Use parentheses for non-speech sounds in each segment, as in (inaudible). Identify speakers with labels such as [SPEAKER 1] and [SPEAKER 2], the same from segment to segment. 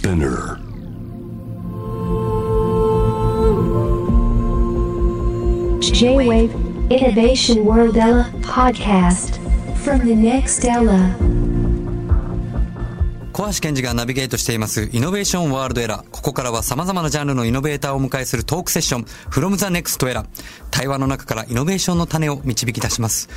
[SPEAKER 1] Spinner.
[SPEAKER 2] J-Wave Innovation World Ella podcast from the next Ella.
[SPEAKER 3] 小橋健二がナビゲートしていますイノベーションワールドエラー。ここからは様々なジャンルのイノベーターをお迎えするトークセッション from the next era。対話の中からイノベーションの種を導き出します。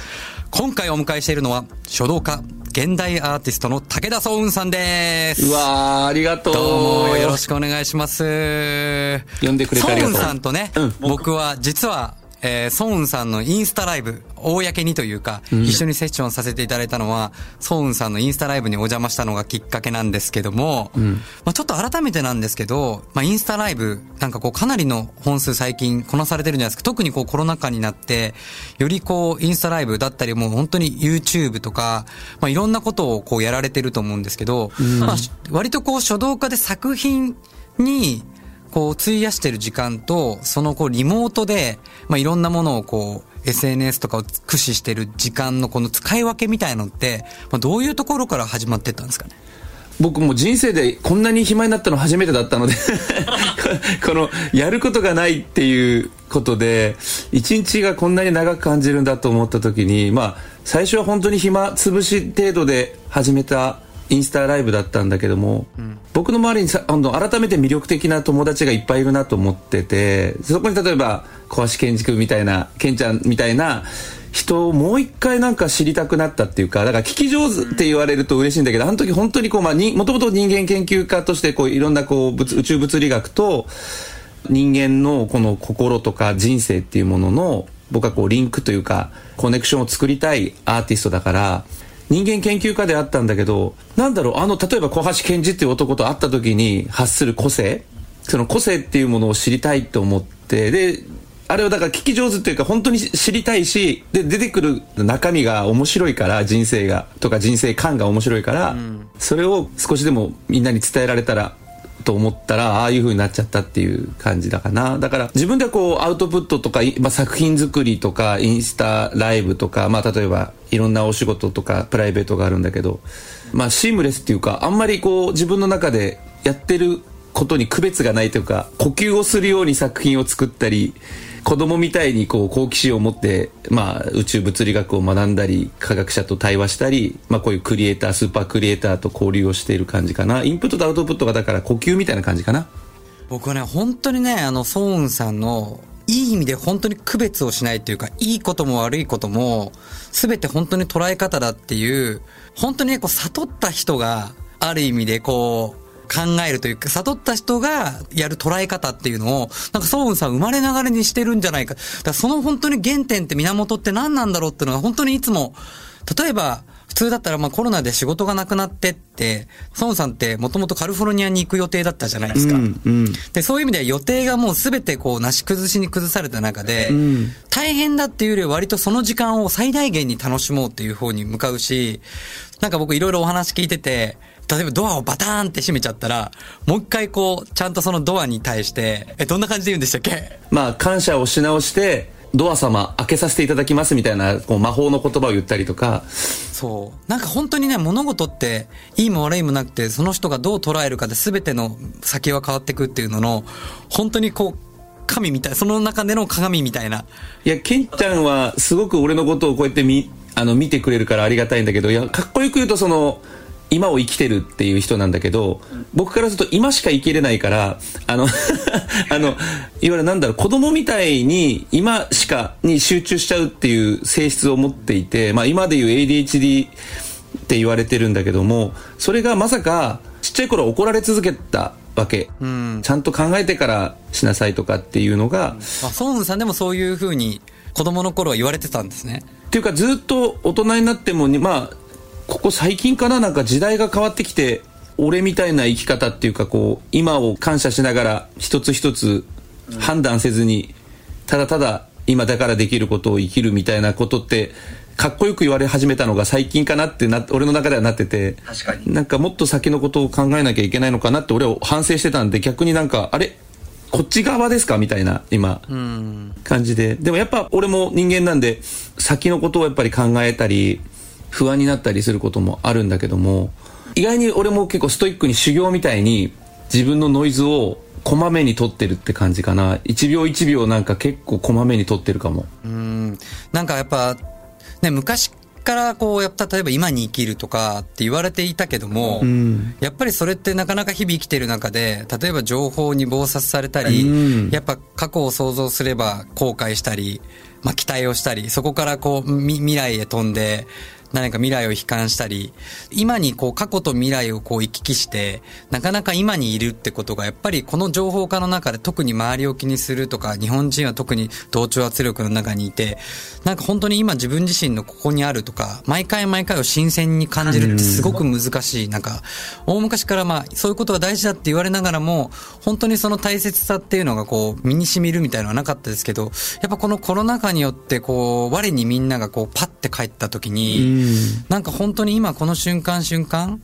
[SPEAKER 3] 今回お迎えしているのは書道家、現代アーティストの武田壮雲さんです。
[SPEAKER 4] うわー、ありがとう。
[SPEAKER 3] どうもよろしくお願いします。
[SPEAKER 4] 呼んでくれてありがとう
[SPEAKER 3] ソウンさんとね、
[SPEAKER 4] うん
[SPEAKER 3] 僕は実は、えー、ソウンさんのインスタライブ、公にというか、一緒にセッションさせていただいたのは、ソウンさんのインスタライブにお邪魔したのがきっかけなんですけども、まあちょっと改めてなんですけど、まあインスタライブ、なんかこうかなりの本数最近こなされてるんじゃないですか。特にこうコロナ禍になって、よりこうインスタライブだったりもう本当に YouTube とか、まあいろんなことをこうやられてると思うんですけど、まあ割とこう書道家で作品に、こう、費やしてる時間と、そのこう、リモートで、まあ、いろんなものをこう、SNS とかを駆使してる時間のこの使い分けみたいのって、まあ、どういうところから始まってったんですかね？
[SPEAKER 4] 僕も人生でこんなに暇になったの初めてだったので (laughs) このやることがないっていうことで一日がこんなに長く感じるんだと思った時にまあ最初は本当に暇つぶし程度で始めたインスタライブだったんだけども、僕の周りにさあの改めて魅力的な友達がいっぱいいるなと思っててそこに例えば小橋健二君みたいな健ちゃんみたいな人をもう一回なんか知りたくなったっていうかだから聞き上手って言われると嬉しいんだけどあの時本当にこうまあにもともと人間研究家としてこういろんなこう物宇宙物理学と人間のこの心とか人生っていうものの僕はこうリンクというかコネクションを作りたいアーティストだから人間研究家であったんだけどなんだろうあの例えば小橋健二っていう男と会った時に発する個性その個性っていうものを知りたいと思ってであれはだから聞き上手っていうか本当に知りたいしで出てくる中身が面白いから人生がとか人生観が面白いから、それを少しでもみんなに伝えられたらと思ったらああいう風になっちゃったっていう感じだかな。だから自分でこうアウトプットとか、まあ、作品作りとかインスタライブとか、まあ、例えばいろんなお仕事とかプライベートがあるんだけど、まあ、シームレスっていうかあんまりこう自分の中でやってることに区別がないというか呼吸をするように作品を作ったり子供みたいにこう好奇心を持って、まあ、宇宙物理学を学んだり科学者と対話したり、まあ、こういうクリエイタースーパークリエイターと交流をしている感じかな。インプットとアウトプットがだから呼吸みたいな感じかな。
[SPEAKER 3] 僕はね、本当にね、あの、ソウンさんの、いい意味で本当に区別をしないというか、いいことも悪いことも、すべて本当に捉え方だっていう、本当にね、こう、悟った人が、ある意味でこう、考えるというか、悟った人がやる捉え方っていうのを、なんかソウンさん生まれながらにしてるんじゃないか。だその本当に原点って源って何なんだろうっていうのが本当にいつも、例えば、普通だったらまあコロナで仕事がなくなってって、ソンさんってもともとカリフォルニアに行く予定だったじゃないですか。
[SPEAKER 4] うんうん
[SPEAKER 3] で、そういう意味では予定がもうすべてこう、なし崩しに崩された中で、大変だっていうよりは割とその時間を最大限に楽しもうっていう方に向かうし、なんか僕いろいろお話聞いてて、例えばドアをバターンって閉めちゃったら、もう一回こう、ちゃんとそのドアに対して、え、どんな感じで言うんでしたっけ？
[SPEAKER 4] まあ感謝をし直してドア様開けさせていただきますみたいなこう魔法の言葉を言ったりとか
[SPEAKER 3] そう。なんか本当にね、物事って、いいも悪いもなくて、その人がどう捉えるかで全ての先は変わっていくっていうのの、本当にこう、神みたい、その中での鏡みたいな。
[SPEAKER 4] いやケンちゃんはすごく俺のことをこうやって見あの見てくれるからありがたいんだけどいやかっこよく言うとその今を生きてるっていう人なんだけど僕からすると今しか生きれないからあの (laughs) あのいわゆるなんだろう子供みたいに今しかに集中しちゃうっていう性質を持っていて、まあ、今でいう ADHD って言われてるんだけどもそれがまさかちっちゃい頃怒られ続けたわけ、ちゃんと考えてからしなさいとかっていうのが、
[SPEAKER 3] あ、ソウンさんでもそういう風に、子供の頃は言われてたんですね。
[SPEAKER 4] っていうかずっと大人になってもにまあここ最近かななんか時代が変わってきて俺みたいな生き方っていうかこう今を感謝しながら一つ一つ判断せずにただただ今だからできることを生きるみたいなことってかっこよく言われ始めたのが最近かなってな俺の中ではなってて。
[SPEAKER 5] 確かに。
[SPEAKER 4] なんかもっと先のことを考えなきゃいけないのかなって俺は反省してたんで逆になんかあれこっち側ですかみたいな今。感じで。でもやっぱ俺も人間なんで先のことをやっぱり考えたり不安になったりすることもあるんだけども意外に俺も結構ストイックに修行みたいに自分のノイズをこまめに取ってるって感じかな。1秒1秒なんか結構こまめに取ってるかも。
[SPEAKER 3] うん。なんかやっぱね昔からこうやっぱ例えば今に生きるとかって言われていたけども、うん、やっぱりそれってなかなか日々生きてる中で例えば情報に暴殺されたり、うん、やっぱ過去を想像すれば後悔したり、まあ、期待をしたりそこからこう未来へ飛んで何か未来を悲観したり、今にこう過去と未来をこう行き来して、なかなか今にいるってことが、やっぱりこの情報化の中で特に周りを気にするとか、日本人は特に同調圧力の中にいて、なんか本当に今自分自身のここにあるとか、毎回毎回を新鮮に感じるってすごく難しい。なんか、大昔からまあ、そういうことが大事だって言われながらも、本当にその大切さっていうのがこう、身に染みるみたいなのはなかったですけど、やっぱこのコロナ禍によってこう、我にみんながこう、パッて帰った時に、なんか本当に今この瞬間瞬間、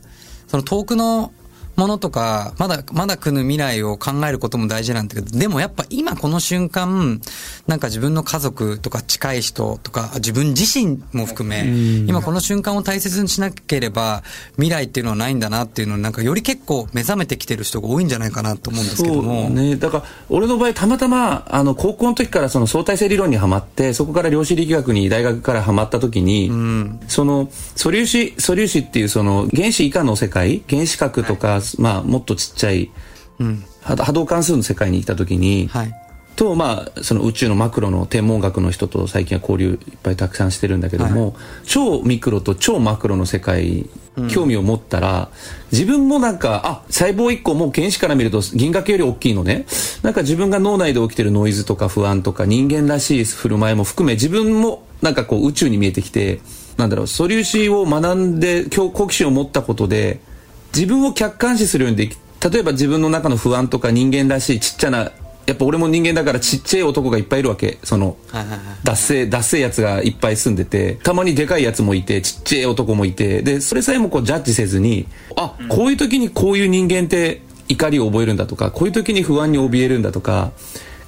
[SPEAKER 3] その遠くのものとか、まだ、まだ来る未来を考えることも大事なんだけど、でもやっぱ今この瞬間、なんか自分の家族とか近い人とか、自分自身も含め、今この瞬間を大切にしなければ、未来っていうのはないんだなっていうのを、なんかより結構目覚めてきてる人が多いんじゃないかなと思うんですけども。
[SPEAKER 4] ね。だから、俺の場合たまたま、あの、高校の時からその相対性理論にはまって、そこから量子力学に大学からはまった時に、うん、その、素粒子、素粒子っていうその原子以下の世界、原子核とか、まあ、もっとちっちゃい、うん、波動関数の世界に行った時に、はい、と、まあ、その宇宙のマクロの天文学の人と最近は交流いっぱいたくさんしてるんだけども、はい、超ミクロと超マクロの世界、興味を持ったら、自分もなんか、あ、細胞1個もう原子から見ると銀河系より大きいのね。なんか自分が脳内で起きてるノイズとか不安とか人間らしい振る舞いも含め自分もなんかこう宇宙に見えてきて、なんだろう、素粒子を学んで、好奇心を持ったことで、自分を客観視するようにでき例えば自分の中の不安とか人間らしいちっちゃなやっぱ俺も人間だからちっちゃい男がいっぱいいるわけ。その脱製脱製やつがいっぱい住んでてたまにでかいやつもいてちっちゃい男もいて。でそれさえもこうジャッジせずにあこういう時にこういう人間って怒りを覚えるんだとかこういう時に不安に怯えるんだとか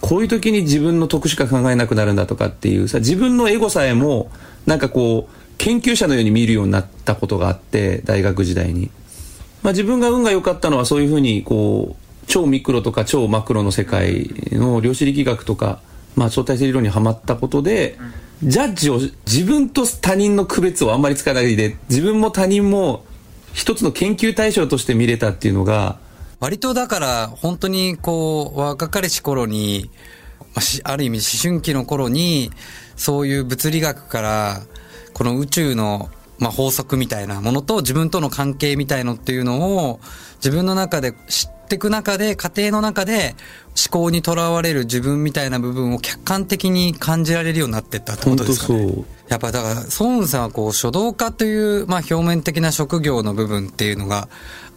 [SPEAKER 4] こういう時に自分の得しか考えなくなるんだとかっていうさ自分のエゴさえもなんかこう研究者のように見るようになったことがあって大学時代に。まあ、自分が運が良かったのはそういうふうにこう超ミクロとか超マクロの世界の量子力学とか、まあ、相対性理論にはまったことで、ジャッジを自分と他人の区別をあんまりつかないで自分も他人も一つの研究対象として見れたっていうのが
[SPEAKER 3] 割とだから本当にこう若かりし頃にある意味思春期の頃にそういう物理学からこの宇宙のまあ、法則みたいなものと自分との関係みたいのっていうのを自分の中で知っていく中で、家庭の中で思考にとらわれる自分みたいな部分を客観的に感じられるようになっていったってことですかね。やっぱだから、ソンさんはこう書道家という、まあ、表面的な職業の部分っていうのが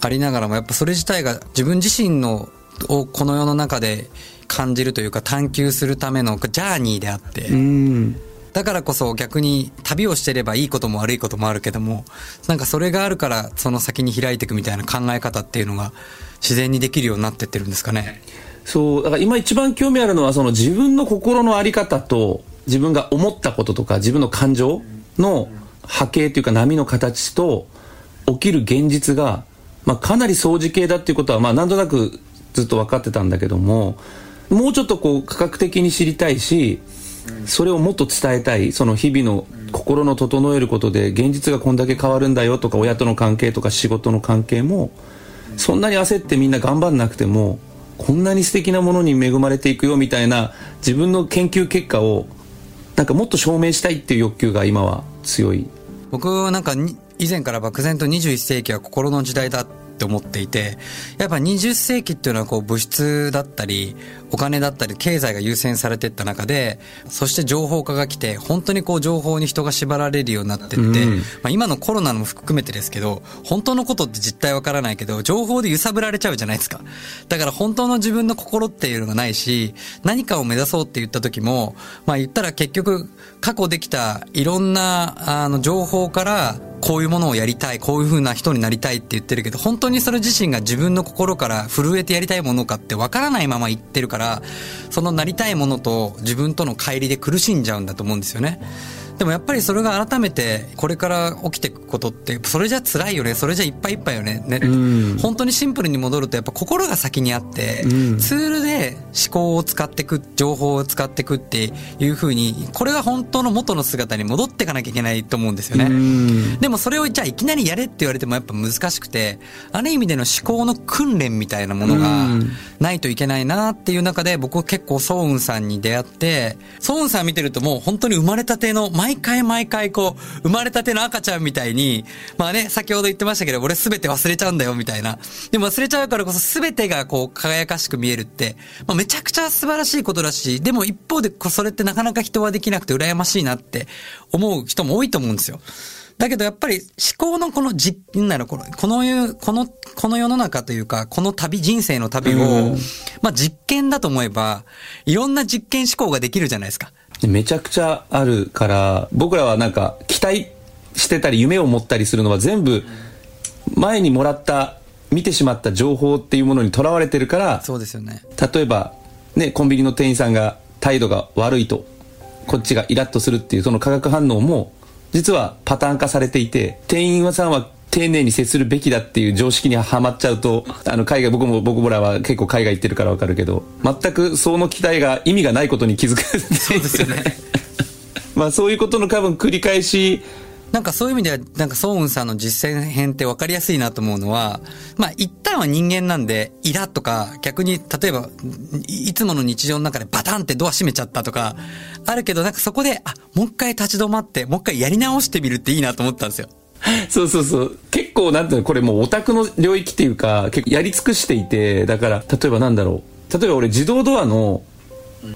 [SPEAKER 3] ありながらも、やっぱそれ自体が自分自身のをこの世の中で感じるというか探求するためのジャーニーであって、うんだからこそ逆に旅をしてればいいことも悪いこともあるけども、なんかそれがあるからその先に開いていくみたいな考え方っていうのが自然にできるようになってってるんですかね。
[SPEAKER 4] そう、だから今一番興味あるのはその自分の心の在り方と自分が思ったこととか自分の感情の波形というか波の形と起きる現実が、まあ、かなり相似形だっていうことはまあなんとなくずっと分かってたんだけどももうちょっとこう科学的に知りたいしそれをもっと伝えたい。その日々の心の整えることで現実がこんだけ変わるんだよとか親との関係とか仕事の関係もそんなに焦ってみんな頑張んなくてもこんなに素敵なものに恵まれていくよみたいな自分の研究結果をなんかもっと証明したいっていう欲求が今は強い。
[SPEAKER 3] 僕はなんか以前から漠然と21世紀は心の時代だって思っていて、やっぱ20世紀っていうのはこう物質だったり、お金だったり、経済が優先されていった中で、そして情報化が来て、本当にこう情報に人が縛られるようになってって、うん、まあ今のコロナも含めてですけど、本当のことって実態わからないけど、情報で揺さぶられちゃうじゃないですか。だから本当の自分の心っていうのがないし、何かを目指そうって言った時も、まあ言ったら結局、過去できたいろんな、あの、情報から、こういうものをやりたい、こういう風な人になりたいって言ってるけど、本当にそれ自身が自分の心から震えてやりたいものかってわからないまま言ってるから、そのなりたいものと自分との乖離で苦しんじゃうんだと思うんですよね。でもやっぱりそれが改めてこれから起きていくことってそれじゃ辛いよねそれじゃいっぱいいっぱいよねね、
[SPEAKER 4] ん。
[SPEAKER 3] 本当にシンプルに戻るとやっぱ心が先にあって、
[SPEAKER 4] うん。
[SPEAKER 3] ツールで思考を使っていく情報を使っていくっていうふうにこれが本当の元の姿に戻っていかなきゃいけないと思うんですよね。
[SPEAKER 4] うん。
[SPEAKER 3] でもそれをじゃあいきなりやれって言われてもやっぱ難しくて、ある意味での思考の訓練みたいなものが
[SPEAKER 4] うん。
[SPEAKER 3] ないといけないなっていう中で僕は結構ソウンさんに出会って、ソウンさん見てるともう本当に生まれたての、毎回毎回こう、生まれたての赤ちゃんみたいに、まあね、先ほど言ってましたけど、俺すべて忘れちゃうんだよみたいな。でも忘れちゃうからこそすべてがこう輝かしく見えるって、まあめちゃくちゃ素晴らしいことだし、でも一方でそれってなかなか人はできなくて羨ましいなって思う人も多いと思うんですよ。だけどやっぱり思考のこのじ、なんだろう、この、このいう、この、この世の中というか、この旅、人生の旅を、
[SPEAKER 4] うん
[SPEAKER 3] まあ実験だと思えば、いろんな実験思考ができるじゃないですか。
[SPEAKER 4] めちゃくちゃあるから僕らはなんか期待してたり夢を持ったりするのは全部前にもらった見てしまった情報っていうものにとらわれてるから
[SPEAKER 3] そうですよね。
[SPEAKER 4] 例えばねコンビニの店員さんが態度が悪いとこっちがイラッとするっていうその化学反応も実はパターン化されていて店員さんは丁寧に接するべきだっていう常識にはまっちゃうとあの海外僕も僕らは結構海外行ってるから分かるけど全くその期待が意味がないことに気づか
[SPEAKER 3] そうですよね。(laughs)
[SPEAKER 4] まあそういうことの多分繰り返し
[SPEAKER 3] なんかそういう意味では、なんかソウンさんの実践編って分かりやすいなと思うのは、まあ一旦は人間なんで、イラとか、逆に例えば、いいつもの日常の中でバタンってドア閉めちゃったとか、あるけどなんかそこで、あ、もう一回立ち止まって、もう一回やり直してみるっていいなと思ったんですよ。(laughs)
[SPEAKER 4] そうそうそう結構なんていうのこれもうオタクの領域っていうか結構やり尽くしていてだから例えばなんだろう例えば俺自動ドアの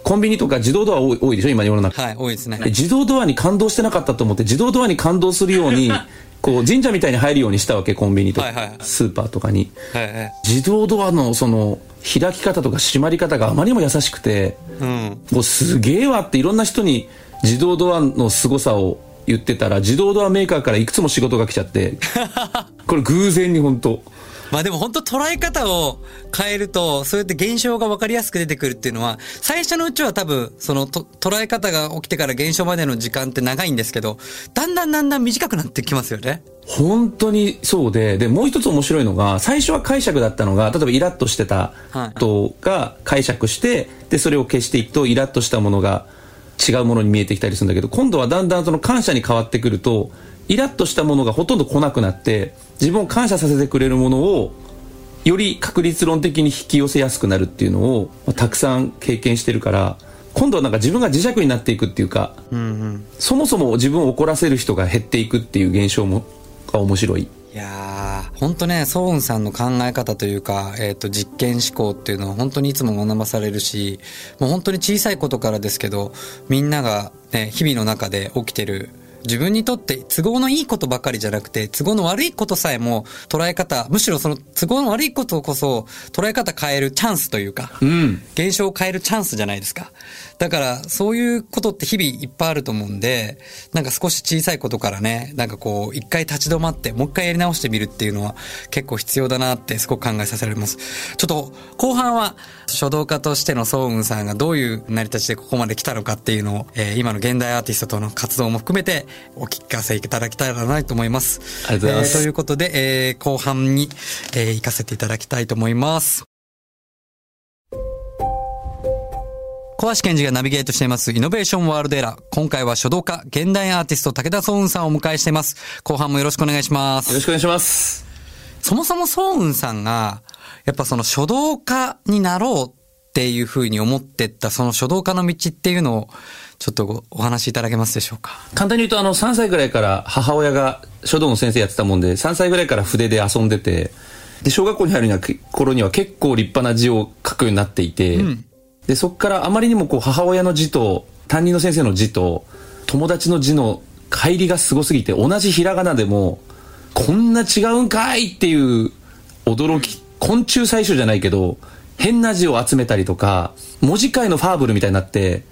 [SPEAKER 4] コンビニとか自動ドア多い多いでしょ今世の中
[SPEAKER 3] はい、多いですね。
[SPEAKER 4] え自動ドアに感動してなかったと思って自動ドアに感動するようにこう神社みたいに入るようにしたわけコンビニとか、
[SPEAKER 3] はいはい
[SPEAKER 4] スーパーとかに
[SPEAKER 3] はいはい。
[SPEAKER 4] 自動ドアのその開き方とか閉まり方があまりにも優しくて
[SPEAKER 3] うん。
[SPEAKER 4] もうすげえわっていろんな人に自動ドアの凄さを言ってたら自動ドアメーカーからいくつも仕事が来ちゃって。(laughs) これ偶然に本当。
[SPEAKER 3] まあでも本当捉え方を変えると、そうやって現象が分かりやすく出てくるっていうのは、最初のうちは多分、そのと捉え方が起きてから現象までの時間って長いんですけど、だんだんだんだん短くなってきますよね。
[SPEAKER 4] 本当にそうででもう一つ面白いのが最初は解釈だったのが例えばイラッとしてた
[SPEAKER 3] はい。
[SPEAKER 4] 人が解釈してでそれを消していくとイラッとしたものが違うものに見えてきたりするんだけど今度はだんだんその感謝に変わってくるとイラッとしたものがほとんど来なくなって自分を感謝させてくれるものをより確率論的に引き寄せやすくなるっていうのを、まあたくさん経験してるから今度はなんか自分が磁石になっていくっていうか、そもそも自分を怒らせる人が減っていくっていう現象もが面白い。
[SPEAKER 3] いやー、本当ね、ソウンさんの考え方というか、えっ、と、実験思考っていうのは本当にいつも学ばされるし、もう本当に小さいことからですけど、みんながね、日々の中で起きてる、自分にとって都合のいいことばかりじゃなくて、都合の悪いことさえも捉え方、むしろその都合の悪いことこそ捉え方変えるチャンスというか、
[SPEAKER 4] うん。
[SPEAKER 3] 現象を変えるチャンスじゃないですか。だから、そういうことって日々いっぱいあると思うんで、なんか少し小さいことからね、なんかこう、一回立ち止まって、もう一回やり直してみるっていうのは結構必要だなってすごく考えさせられます。ちょっと、後半は書道家としてのソウンさんがどういう成り立ちでここまで来たのかっていうのを、えー今の現代アーティストとの活動も含めてお聞かせいただきたいなと思います。
[SPEAKER 4] ありがとうございます
[SPEAKER 3] えーということで、えー後半に、えー行かせていただきたいと思います。小橋健二がナビゲートしています、イノベーションワールドエラー。今回は書道家、現代アーティスト、武田壮雲さんをお迎えしています。後半もよろしくお願いします
[SPEAKER 4] よろ。しくお願いします。
[SPEAKER 3] そもそも壮雲さんが、やっぱその書道家になろうっていうふうに思ってった、その書道家の道っていうのを、ちょっとごお話しいただけますでしょうか。
[SPEAKER 4] 簡単に言うと、あの、3歳ぐらいから母親が書道の先生やってたもんで、3歳ぐらいから筆で遊んでて、で、小学校に入るには頃には結構立派な字を書くようになっていて、で、そこからあまりにもこう、母親の字と、担任の先生の字と、友達の字の乖離がすごすぎて、同じひらがなでも、こんな違うんかいっていう驚き、昆虫採集じゃないけど、変な字を集めたりとか、文字界のファーブルみたいになって、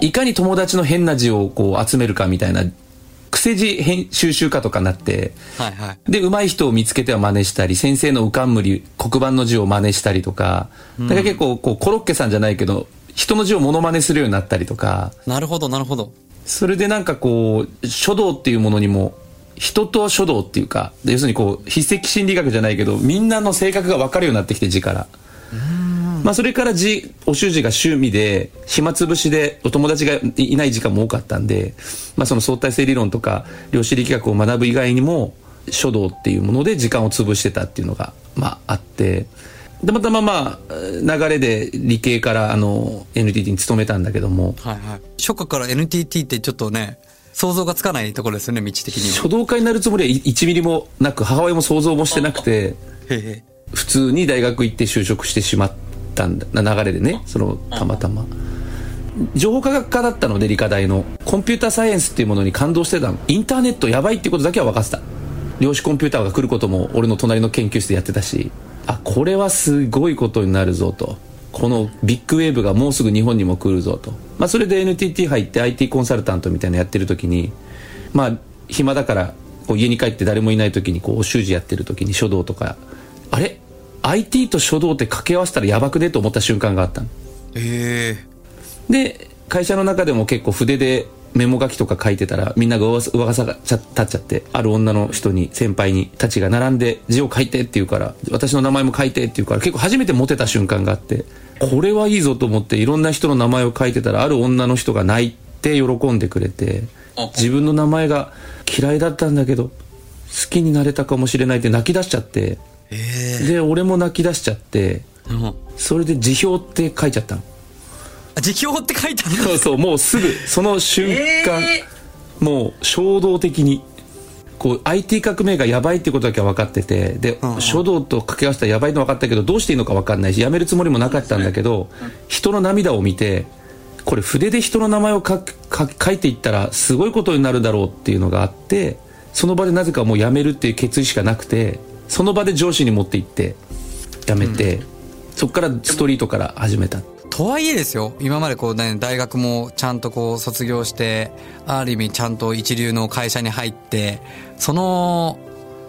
[SPEAKER 4] いかに友達の変な字をこう集めるかみたいな、癖字編収集家とかになって、
[SPEAKER 3] はいはい。
[SPEAKER 4] で、上手い人を見つけては真似したり、先生の浮かんむり、黒板の字を真似したりとか、だから結構こうコロッケさんじゃないけど、人の字をモノマネするようになったりとか、
[SPEAKER 3] なるほど、なるほど。
[SPEAKER 4] それでなんかこう書道っていうものにも人と書道っていうか要するにこう筆跡心理学じゃないけどみんなの性格が分かるようになってきて字から。まあ、それから字お習字が趣味で暇つぶしでお友達がいない時間も多かったんで、まあ、その相対性理論とか量子力学を学ぶ以外にも書道っていうもので時間を潰してたっていうのが、まあ、あってたまたままあ流れで理系からあの NTT に勤めたんだけども
[SPEAKER 3] はいはい。初夏から NTT ってちょっとね、想像がつかないところですよね、道的には。
[SPEAKER 4] 書道家になるつもりは1ミリもなく母親も想像もしてなくて。普通に大学行って就職してしまったんだ流れでねそのたまたま。情報科学科だったので理科大のコンピューターサイエンスっていうものに感動してたの。インターネットやばいっていうことだけは分かってた。量子コンピューターが来ることも俺の隣の研究室でやってたし。あこれはすごいことになるぞと。このビッグウェーブがもうすぐ日本にも来るぞと、まあ、それで NTT 入って IT コンサルタントみたいなのやってる時にまあ暇だからこう家に帰って誰もいない時にこうお習字やってる時に書道とか。あれ？IT と書道って掛け合わせたらやばくね？と思った瞬間があったの。
[SPEAKER 3] ええ。
[SPEAKER 4] で会社の中でも結構筆でメモ書きとか書いてたらみんなが噂噂が立っちゃってある女の人に先輩にたちが並んで字を書いてって言うから私の名前も書いてって言うから結構初めてモテた瞬間があってこれはいいぞと思っていろんな人の名前を書いてたらある女の人が泣いて喜んでくれて自分の名前が嫌いだったんだけど好きになれたかもしれないって泣き出しちゃって
[SPEAKER 3] え
[SPEAKER 4] で俺も泣き出しちゃって
[SPEAKER 3] え。うん。
[SPEAKER 4] それで辞表って書いちゃったの
[SPEAKER 3] あ辞表って書いたんだ。
[SPEAKER 4] そうそうもうすぐ (laughs) その瞬間、もう衝動的にこう IT 革命がやばいってことだけは分かっててで、
[SPEAKER 3] うんうん
[SPEAKER 4] 書道と掛け合わせたらやばいの分かったけどどうしていいのか分かんないしやめるつもりもなかったんだけど、人の涙を見てこれ筆で人の名前を書書いていったらすごいことになるだろうっていうのがあってその場でなぜかもうやめるっていう決意しかなくてその場で上司に持って行ってやめて、そこからストリートから始めた。
[SPEAKER 3] とはいえですよ、今までこうね、大学もちゃんとこう卒業して、ある意味ちゃんと一流の会社に入って、その、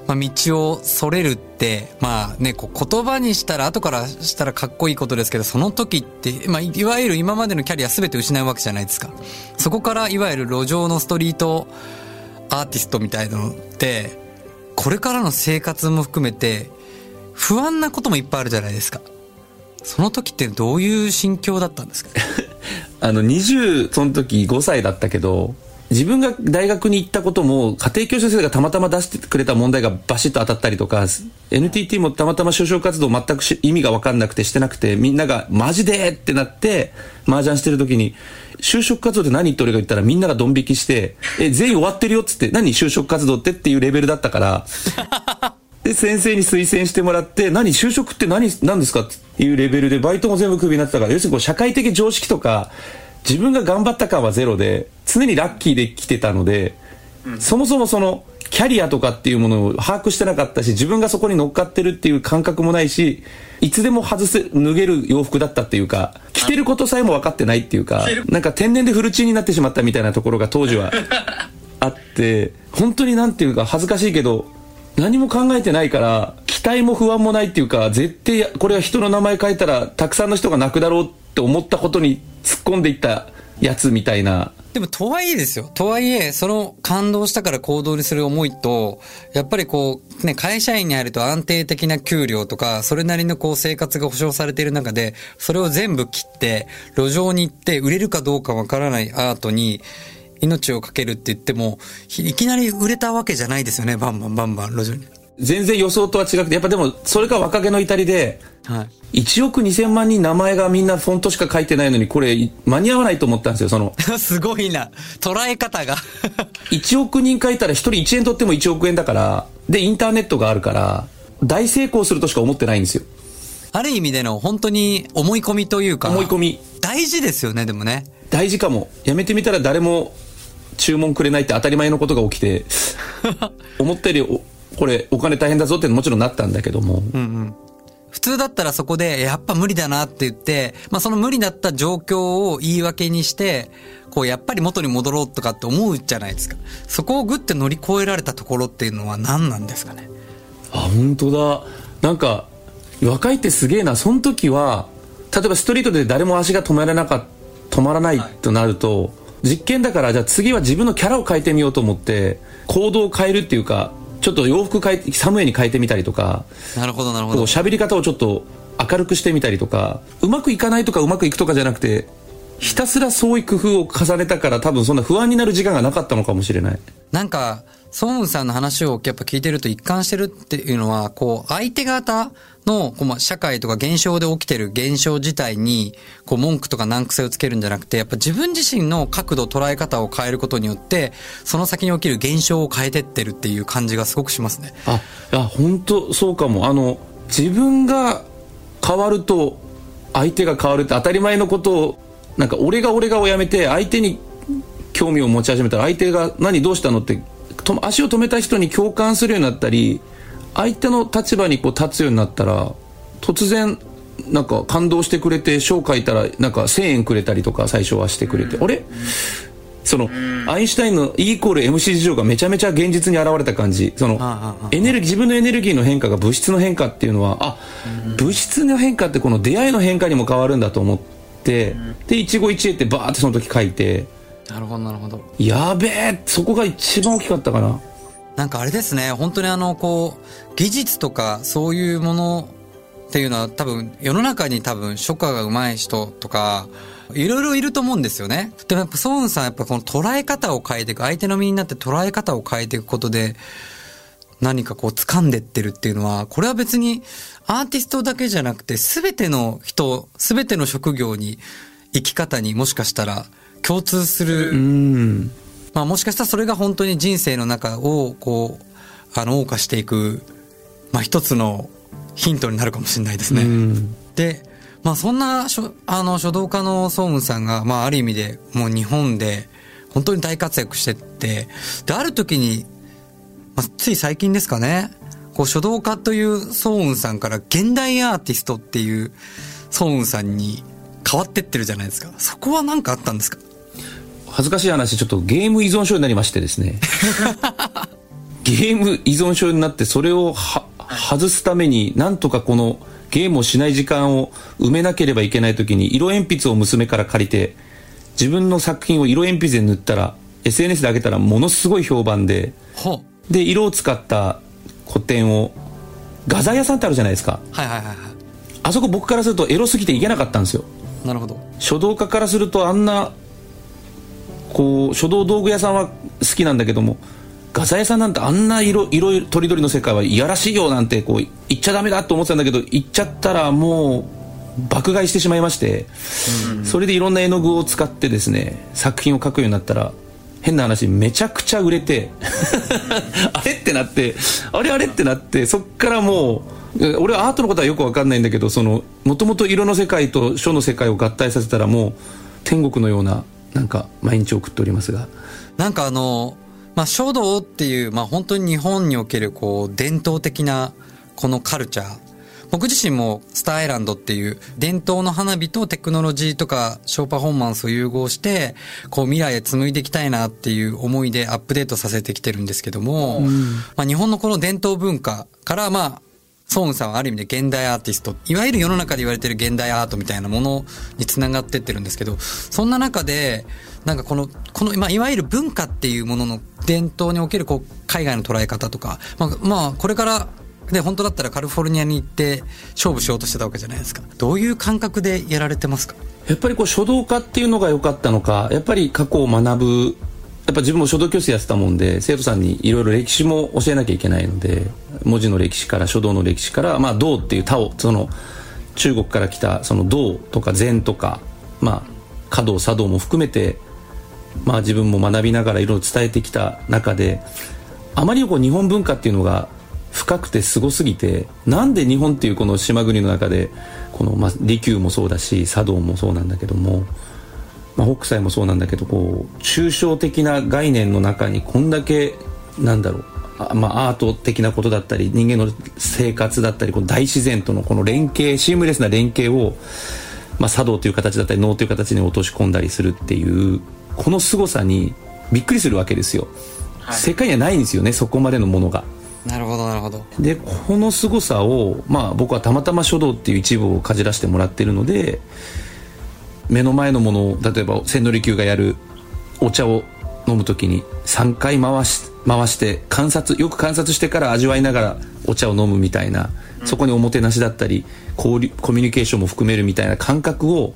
[SPEAKER 3] まあ、道をそれるって、まあね、こう言葉にしたら、後からしたらかっこいいことですけど、その時って、まあ、いわゆる今までのキャリア全て失うわけじゃないですか。そこからいわゆる路上のストリートアーティストみたいなのって、これからの生活も含めて、不安なこともいっぱいあるじゃないですか。その時ってどういう心境だったんですか？(laughs)
[SPEAKER 4] あの20その時5歳だったけど自分が大学に行ったことも家庭教師先生がたまたま出してくれた問題がバシッと当たったりとか NTT もたまたま就職活動全くし意味が分かんなくてしてなくてみんながマジでってなって麻雀してる時に就職活動って何って俺が言ったらみんながドン引きしてえ全員終わってるよっつって何就職活動ってっていうレベルだったから。(laughs) で、先生に推薦してもらって、何、就職って何、何ですかっていうレベルで、バイトも全部クビになってたから、要するにこう社会的常識とか、自分が頑張った感はゼロで、常にラッキーで来てたので、そもそもその、キャリアとかっていうものを把握してなかったし、自分がそこに乗っかってるっていう感覚もないし、いつでも外せ、脱げる洋服だったっていうか、着てることさえも分かってないっていうか、なんか天然でフルチンになってしまったみたいなところが当時はあって、(laughs) 本当になんていうか恥ずかしいけど、何も考えてないから、期待も不安もないっていうか、絶対これは人の名前書いたら、たくさんの人が泣くだろうって思ったことに突っ込んでいったやつみたいな。
[SPEAKER 3] でもとはいえですよ。とはいえ、その感動したから行動にする思いと、やっぱりこう、ね、会社員に入ると安定的な給料とか、それなりのこう生活が保障されている中で、それを全部切って、路上に行って売れるかどうかわからないアートに、命をかけるって言っても、いきなり売れたわけじゃないですよね。バンバンバンバン路上に。
[SPEAKER 4] 全然予想とは違くて、やっぱでも、それが若気の至りで、
[SPEAKER 3] はい。
[SPEAKER 4] 1億2000万人名前がみんなフォントしか書いてないのに、これ間に合わないと思ったんですよ、その。(laughs)
[SPEAKER 3] すごいな。捉え方が。(laughs)
[SPEAKER 4] 1億人書いたら1人1円取っても1億円だから、で、インターネットがあるから、大成功するとしか思ってないんですよ。
[SPEAKER 3] ある意味での本当に思い込みというか。
[SPEAKER 4] 思い込み。
[SPEAKER 3] 大事ですよね、でもね。
[SPEAKER 4] 大事かも。やめてみたら誰も注文くれないって当たり前のことが起きて、(laughs) 思ったよりお、これお金大変だぞってもちろんなったんだけども、
[SPEAKER 3] 普通だったらそこで、やっぱ無理だなって言って、まあその無理だった状況を言い訳にして、こうやっぱり元に戻ろうとかって思うじゃないですか。そこをグッて乗り越えられたところっていうのは何なんですかね。
[SPEAKER 4] あ、本当だ。なんか、若いってすげえな。その時は、例えばストリートで誰も足が止まらなか止まらないとなると、実験だからじゃあ次は自分のキャラを変えてみようと思って行動を変えるっていうかちょっと洋服変えサムエに変えてみたりとか
[SPEAKER 3] なるほどなるほど。
[SPEAKER 4] 喋り方をちょっと明るくしてみたりとかうまくいかないとかうまくいくとかじゃなくてひたすらそういう工夫を重ねたから多分そんな不安になる時間がなかったのかもしれない。
[SPEAKER 3] なんかソンウンさんの話をやっぱ聞いてると一貫してるっていうのは、こう、相手方の、こうまあ、社会とか現象で起きてる現象自体に、こう、文句とか難癖をつけるんじゃなくて、やっぱ自分自身の角度、捉え方を変えることによって、その先に起きる現象を変えてってるっていう感じがすごくしますね。
[SPEAKER 4] あ、いや、本当そうかも。あの、自分が変わると、相手が変わるって当たり前のことを、なんか、俺が俺がをやめて、相手に興味を持ち始めたら、相手が何どうしたのってと足を止めた人に共感するようになったり相手の立場にこう立つようになったら突然なんか感動してくれて書を書いたらなんか1000円くれたりとか最初はしてくれて、あれ？そのアインシュタインの E イコール MC 事情がめちゃめちゃ現実に現れた感じ。そのエネルギー自分のエネルギーの変化が物質の変化っていうのはあ物質の変化ってこの出会いの変化にも変わるんだと思ってで一期一会ってバーってその時書いて
[SPEAKER 3] なるほどなるほど
[SPEAKER 4] やべえそこが一番大きかったかな
[SPEAKER 3] なんかあれですね本当にあのこう技術とかそういうものっていうのは多分世の中に多分書家が上手い人とかいろいろいると思うんですよね。でもやっぱソーンさんやっぱこの捉え方を変えていく相手の身になって捉え方を変えていくことで何かこう掴んでってるっていうのはこれは別にアーティストだけじゃなくて全ての人全ての職業に生き方にもしかしたら共通する、まあもしかしたらそれが本当に人生の中をこう、あの、謳歌していく、まあ一つのヒントになるかもしれないですね。で、まあそんなあの書道家のソーンさんが、まあある意味でもう日本で本当に大活躍してって、で、ある時に、まあ、つい最近ですかね、こう書道家というソーンさんから現代アーティストっていうソーンさんに変わってってるじゃないですか。そこは何かあったんですか？
[SPEAKER 4] 恥ずかしい話ちょっとゲーム依存症になりましてですね。(laughs) ゲーム依存症になってそれを外すためになんとかこのゲームをしない時間を埋めなければいけない時に色鉛筆を娘から借りて自分の作品を色鉛筆で塗ったら SNS で上げたらものすごい評判でで色を使った古典を画材屋さんってあるじゃないですか。
[SPEAKER 3] はいはいはい。
[SPEAKER 4] あそこ僕からするとエロすぎていけなかったんですよ。
[SPEAKER 3] なるほど。
[SPEAKER 4] 書道家からするとあんなこう書道道具屋さんは好きなんだけども画材屋さんなんてあんな色色とりどりの世界はいやらしいよなんてこう言っちゃダメだと思ってたんだけど言っちゃったらもう爆買いしてしまいまして、うん、それでいろんな絵の具を使ってですね作品を描くようになったら変な話めちゃくちゃ売れて (laughs) あれってなってあれあれってなってそっからもう俺はアートのことはよく分かんないんだけどそのもともと色の世界と書の世界を合体させたらもう天国のようななんか毎日送っておりますが。
[SPEAKER 3] なんかあのまあ書道っていうまあ本当に日本におけるこう伝統的なこのカルチャー。僕自身もスターアイランドっていう伝統の花火とテクノロジーとかショーパフォーマンスを融合して、こう未来へ紡いでいきたいなっていう思いでアップデートさせてきてるんですけども、うん、まあ日本のこの伝統文化からまあソーンさんはある意味で現代アーティスト、いわゆる世の中で言われてる現代アートみたいなものにつながってってるんですけど、そんな中で、なんかこの、この、まあ、いわゆる文化っていうものの伝統におけるこう、海外の捉え方とか、まあ、まあ、これから、で、本当だったらカリフォルニアに行って勝負しようとしてたわけじゃないですか。どういう感覚でやられてますか？
[SPEAKER 4] やっぱりこう書道家っていうのが良かったのか、やっぱり過去を学ぶ、やっぱ自分も書道教室やってたもんで、生徒さんにいろいろ歴史も教えなきゃいけないので、文字の歴史から書道の歴史から、まあ、道っていう他をその中国から来たその道とか禅とか、まあ、華道茶道も含めて、まあ、自分も学びながらいろいろ伝えてきた中であまりこう日本文化っていうのが深くてすごすぎてなんで日本っていうこの島国の中でこの、まあ、利休もそうだし茶道もそうなんだけども、まあ、北斎もそうなんだけどこう抽象的な概念の中にこんだけなんだろうまあ、アート的なことだったり人間の生活だったりこの大自然とのこの連携シームレスな連携を、まあ、茶道という形だったり能という形に落とし込んだりするっていうこの凄さにびっくりするわけですよ、はい、世界にはないんですよねそこまでのものが。
[SPEAKER 3] なるほどなるほど。
[SPEAKER 4] でこの凄さを、まあ、僕はたまたま書道っていう一部をかじらせてもらってるので目の前のものを例えば千利休がやるお茶を飲む時に3回回し回して観察よく観察してから味わいながらお茶を飲むみたいな、そこにおもてなしだったり交流コミュニケーションも含めるみたいな感覚を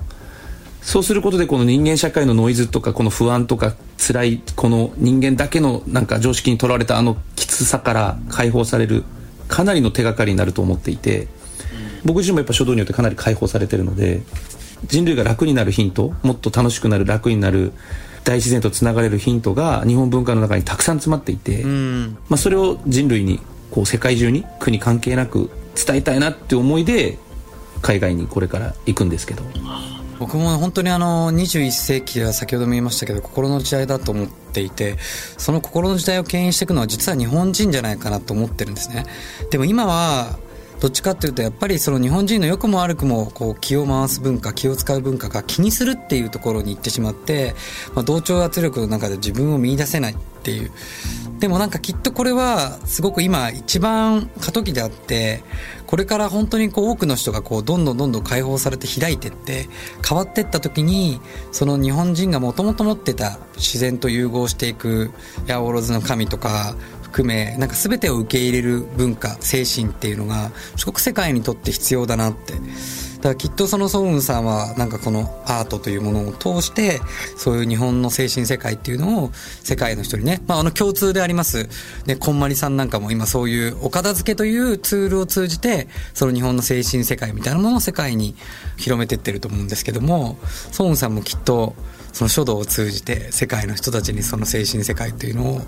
[SPEAKER 4] そうすることでこの人間社会のノイズとかこの不安とか辛いこの人間だけのなんか常識にとらわれたあのきつさから解放されるかなりの手がかりになると思っていて僕自身もやっぱ書道によってかなり解放されてるので人類が楽になるヒントもっと楽しくなる楽になる大自然とつながれるヒントが日本文化の中にたくさん詰まっていて、まあ、それを人類にこう世界中に国関係なく伝えたいなって思いで海外にこれから行くんですけど。
[SPEAKER 3] 僕も本当にあの21世紀は先ほども言いましたけど心の時代だと思っていてその心の時代を牽引していくのは実は日本人じゃないかなと思ってるんですねでも今はどっちかっていうとやっぱりその日本人の良くも悪くもこう気を回す文化気を使う文化が気にするっていうところに行ってしまって、まあ、同調圧力の中で自分を見出せないっていう。でもなんかきっとこれはすごく今一番過渡期であってこれから本当にこう多くの人がこうどんどんどんどん解放されて開いてって変わっていった時にその日本人がもともと持ってた自然と融合していく八百万の神とか含めなんか全てを受け入れる文化精神っていうのがすごく世界にとって必要だなって。だからきっとそのソウンさんはなんかこのアートというものを通してそういう日本の精神世界っていうのを世界の人にね、まあ、あの共通であります。ねこんまりさんなんかも今そういうお片付けというツールを通じてその日本の精神世界みたいなものを世界に広めてってると思うんですけどもソウンさんもきっとその書道を通じて世界の人たちにその精神世界というのを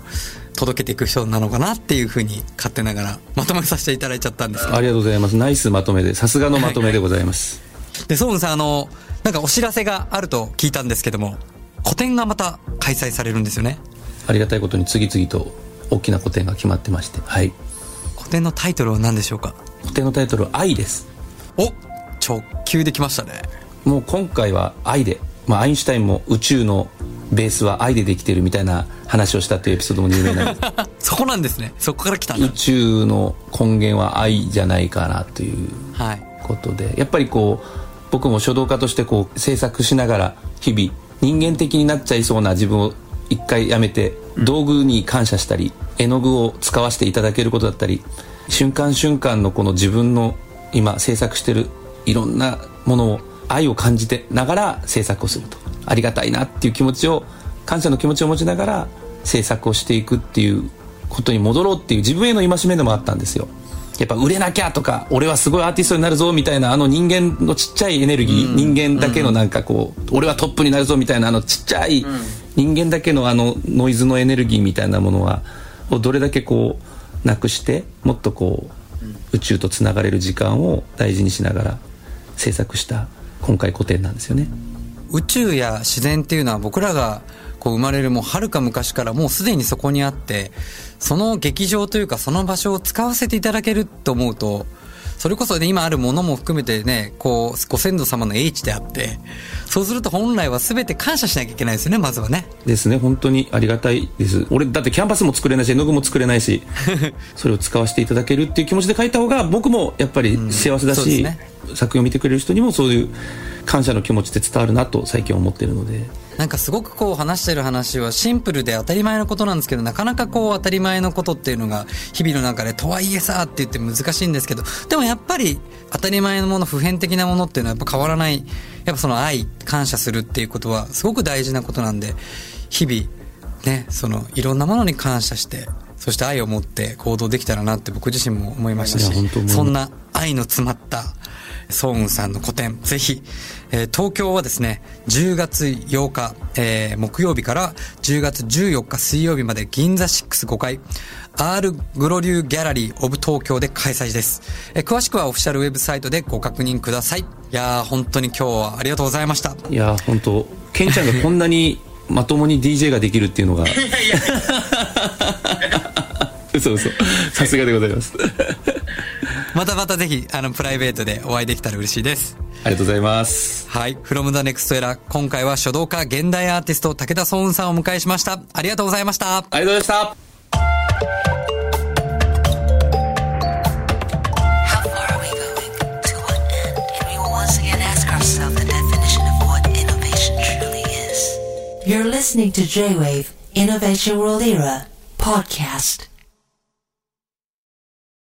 [SPEAKER 3] 届けていく人なのかなっていうふうに勝手ながらまとめさせていただいちゃったんです
[SPEAKER 4] ありがとうございます。ナイスまとめでさすがのまとめでございます、
[SPEAKER 3] はいはい、でソウンさんあのなんかお知らせがあると聞いたんですけども個展がまた開催されるんですよね。
[SPEAKER 4] ありがたいことに次々と大きな個展が決まってまして。はい。
[SPEAKER 3] 個展のタイトルは何でしょうか？
[SPEAKER 4] 個展のタイトルは「愛」です。
[SPEAKER 3] お直球できましたね。
[SPEAKER 4] もう今回は愛でまあ、アインシュタインも宇宙のベースは愛でできてるみたいな話をしたというエピソードも有名なんです
[SPEAKER 3] そこなんですね。そこから来た
[SPEAKER 4] 宇宙の根源は愛じゃないかなということで、はい、やっぱりこう僕も書道家としてこう制作しながら日々人間的になっちゃいそうな自分を一回やめて道具に感謝したり絵の具を使わせていただけることだったり瞬間瞬間のこの自分の今制作してるいろんなものを愛を感じてながら制作をするとありがたいなっていう気持ちを感謝の気持ちを持ちながら制作をしていくっていうことに戻ろうっていう自分への戒めでもあったんですよ。やっぱ売れなきゃとか俺はすごいアーティストになるぞみたいなあの人間のちっちゃいエネルギー、うん、人間だけのなんかこう、うん、俺はトップになるぞみたいなあのちっちゃい人間だけのあのノイズのエネルギーみたいなものはをどれだけこうなくしてもっとこう宇宙とつながれる時間を大事にしながら制作した今回古典なんですよね
[SPEAKER 3] 宇宙や自然っていうのは僕らがこう生まれるもうはるか昔からもうすでにそこにあってその劇場というかその場所を使わせていただけると思うとそれこそね、今あるものも含めてね、こう、ご先祖様の英知であって、そうすると本来は全て感謝しなきゃいけないですよね、まずはね。
[SPEAKER 4] ですね、本当にありがたいです。俺、だってキャンバスも作れないし、絵の具も作れないし、(laughs) それを使わせていただけるっていう気持ちで書いた方が、僕もやっぱり幸せだし、うんね、作品を見てくれる人にもそういう感謝の気持ちで伝わるなと最近思ってるので。
[SPEAKER 3] なんかすごくこう話してる話はシンプルで当たり前のことなんですけど、なかなかこう当たり前のことっていうのが日々の中でとはいえさって言って難しいんですけど、でもやっぱり当たり前のもの、普遍的なものっていうのはやっぱ変わらない、やっぱその愛、感謝するっていうことはすごく大事なことなんで、日々ね、そのいろんなものに感謝して、そして愛を持って行動できたらなって僕自身も思いましたし、そんな愛の詰まったソウンさんの個展、ぜひ、えー、東京はですね、10月8日、えー、木曜日から10月14日水曜日まで銀座65階、R グロリューギャラリーオブ東京で開催です。えー、詳しくはオフィシャルウェブサイトでご確認ください。いやー、本当に今日はありがとうございました。
[SPEAKER 4] いやー、本当ケンちゃんがこんなにまともに DJ ができるっていうのが。(laughs) 嘘嘘。さすがでございます。
[SPEAKER 3] またまたぜひ、あの、プライベートでお会いできたら嬉しいです。
[SPEAKER 4] ありがとうございます。
[SPEAKER 3] はい。from the next era。今回は書道家、現代アーティスト、武田壮雲さんをお迎えしました。ありがとうございました。あ
[SPEAKER 4] りがとうございました。You're
[SPEAKER 1] listening to J-Wave Innovation World Era podcast.